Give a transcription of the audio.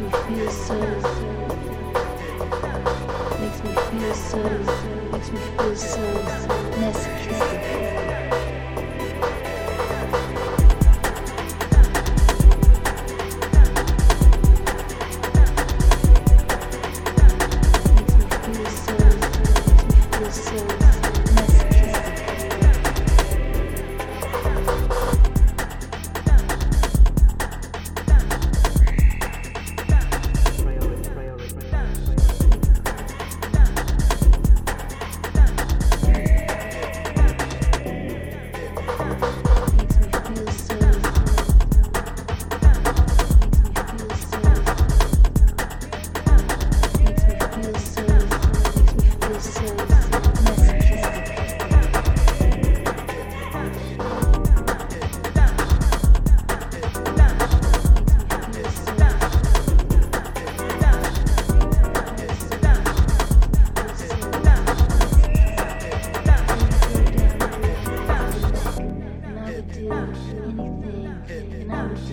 makes me feel so makes me feel so makes me feel so masochistic.